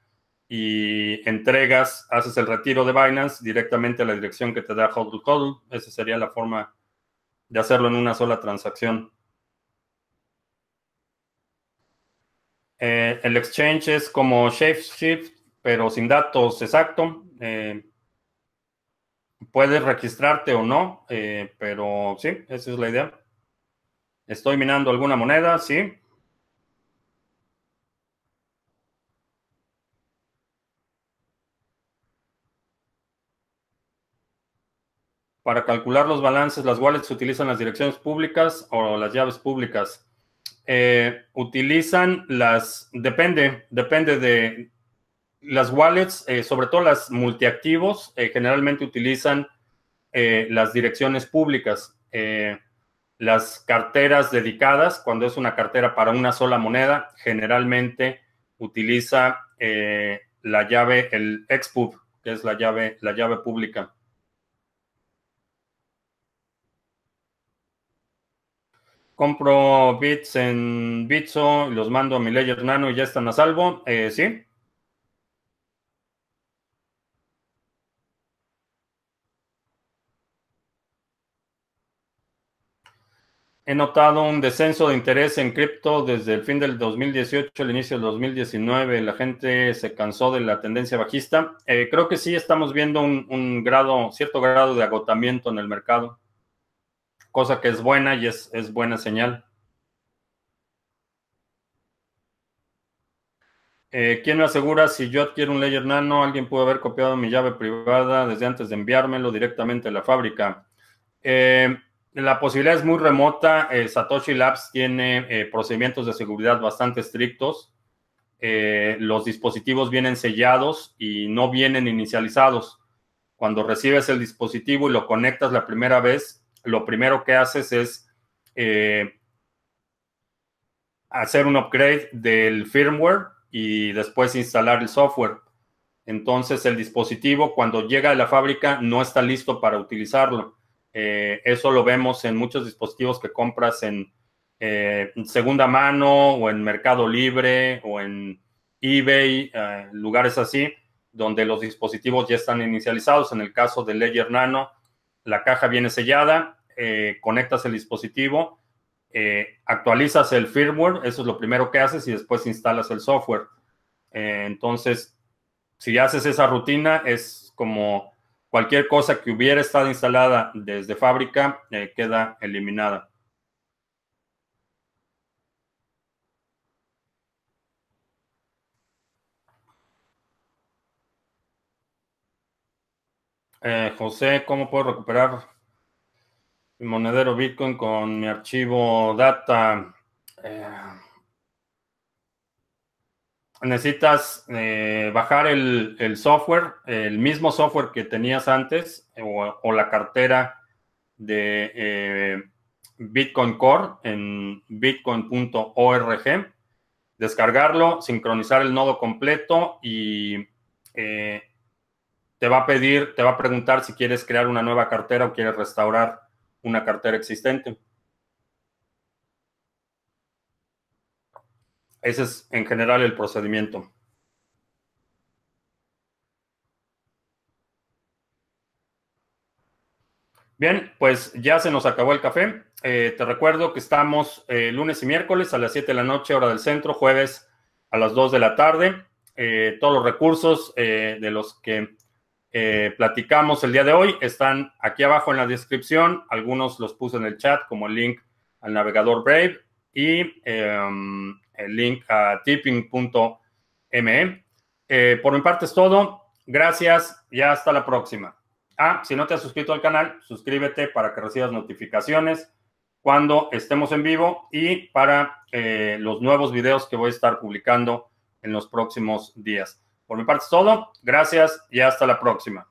y entregas, haces el retiro de Binance directamente a la dirección que te da HODL HODL. Esa sería la forma de hacerlo en una sola transacción. Eh, el exchange es como ShapeShift, pero sin datos exacto. Eh, puedes registrarte o no, eh, pero sí, esa es la idea. Estoy minando alguna moneda, sí. Para calcular los balances, las wallets utilizan las direcciones públicas o las llaves públicas. Eh, utilizan las, depende, depende de las wallets, eh, sobre todo las multiactivos, eh, generalmente utilizan las direcciones públicas. las carteras dedicadas, cuando es una cartera para una sola moneda, generalmente utiliza la llave, el expub, que es la llave, la llave pública. compro bits en Bitso y los mando a mi Ledger Nano y ya están a salvo. Eh, sí. He notado un descenso de interés en cripto desde el fin del 2018 al inicio del 2019. La gente se cansó de la tendencia bajista. Eh, creo que sí estamos viendo un grado, cierto grado de agotamiento en el mercado cosa que es buena y es, buena señal. Eh, ¿Quién me asegura si yo adquiero un Ledger Nano? Alguien pudo haber copiado mi llave privada desde antes de enviármelo directamente a la fábrica. Eh, la posibilidad es muy remota. Eh, Satoshi Labs tiene procedimientos de seguridad bastante estrictos. los dispositivos vienen sellados y no vienen inicializados. Cuando recibes el dispositivo y lo conectas la primera vez, lo primero que haces es eh, hacer un upgrade del firmware y después instalar el software. Entonces el dispositivo cuando llega a la fábrica no está listo para utilizarlo. Eh, eso lo vemos en muchos dispositivos que compras en, eh, segunda mano o en Mercado Libre o en eBay, lugares así, donde los dispositivos ya están inicializados. En el caso del Ledger Nano, la caja viene sellada, eh, conectas el dispositivo, eh, actualizas el firmware, eso es lo primero que haces y después instalas el software. Eh, entonces, si haces esa rutina, es como cualquier cosa que hubiera estado instalada desde fábrica, queda eliminada. José, ¿cómo puedo recuperar mi monedero Bitcoin con mi archivo data? Eh, necesitas eh, bajar el, software, el mismo software que tenías antes o, la cartera de eh, Bitcoin Core en bitcoin.org descargarlo, sincronizar el nodo completo y eh, te va a pedir, te va a preguntar si quieres crear una nueva cartera o quieres restaurar una cartera existente. Ese es en general el procedimiento. Bien, pues ya se nos acabó el café. Eh, te recuerdo que estamos eh, lunes y miércoles a las 7 de la noche, hora del centro, jueves a las 2 de la tarde. Eh, todos los recursos de los que platicamos el día de hoy están aquí abajo en la descripción. Algunos los puse en el chat como el link al navegador Brave y em, el link a tipping.me. por mi parte es todo. Gracias y hasta la próxima. Ah, si no te has suscrito al canal, suscríbete para que recibas notificaciones cuando estemos en vivo y para eh, los nuevos videos que voy a estar publicando en los próximos días. Por mi parte es todo. Gracias y hasta la próxima.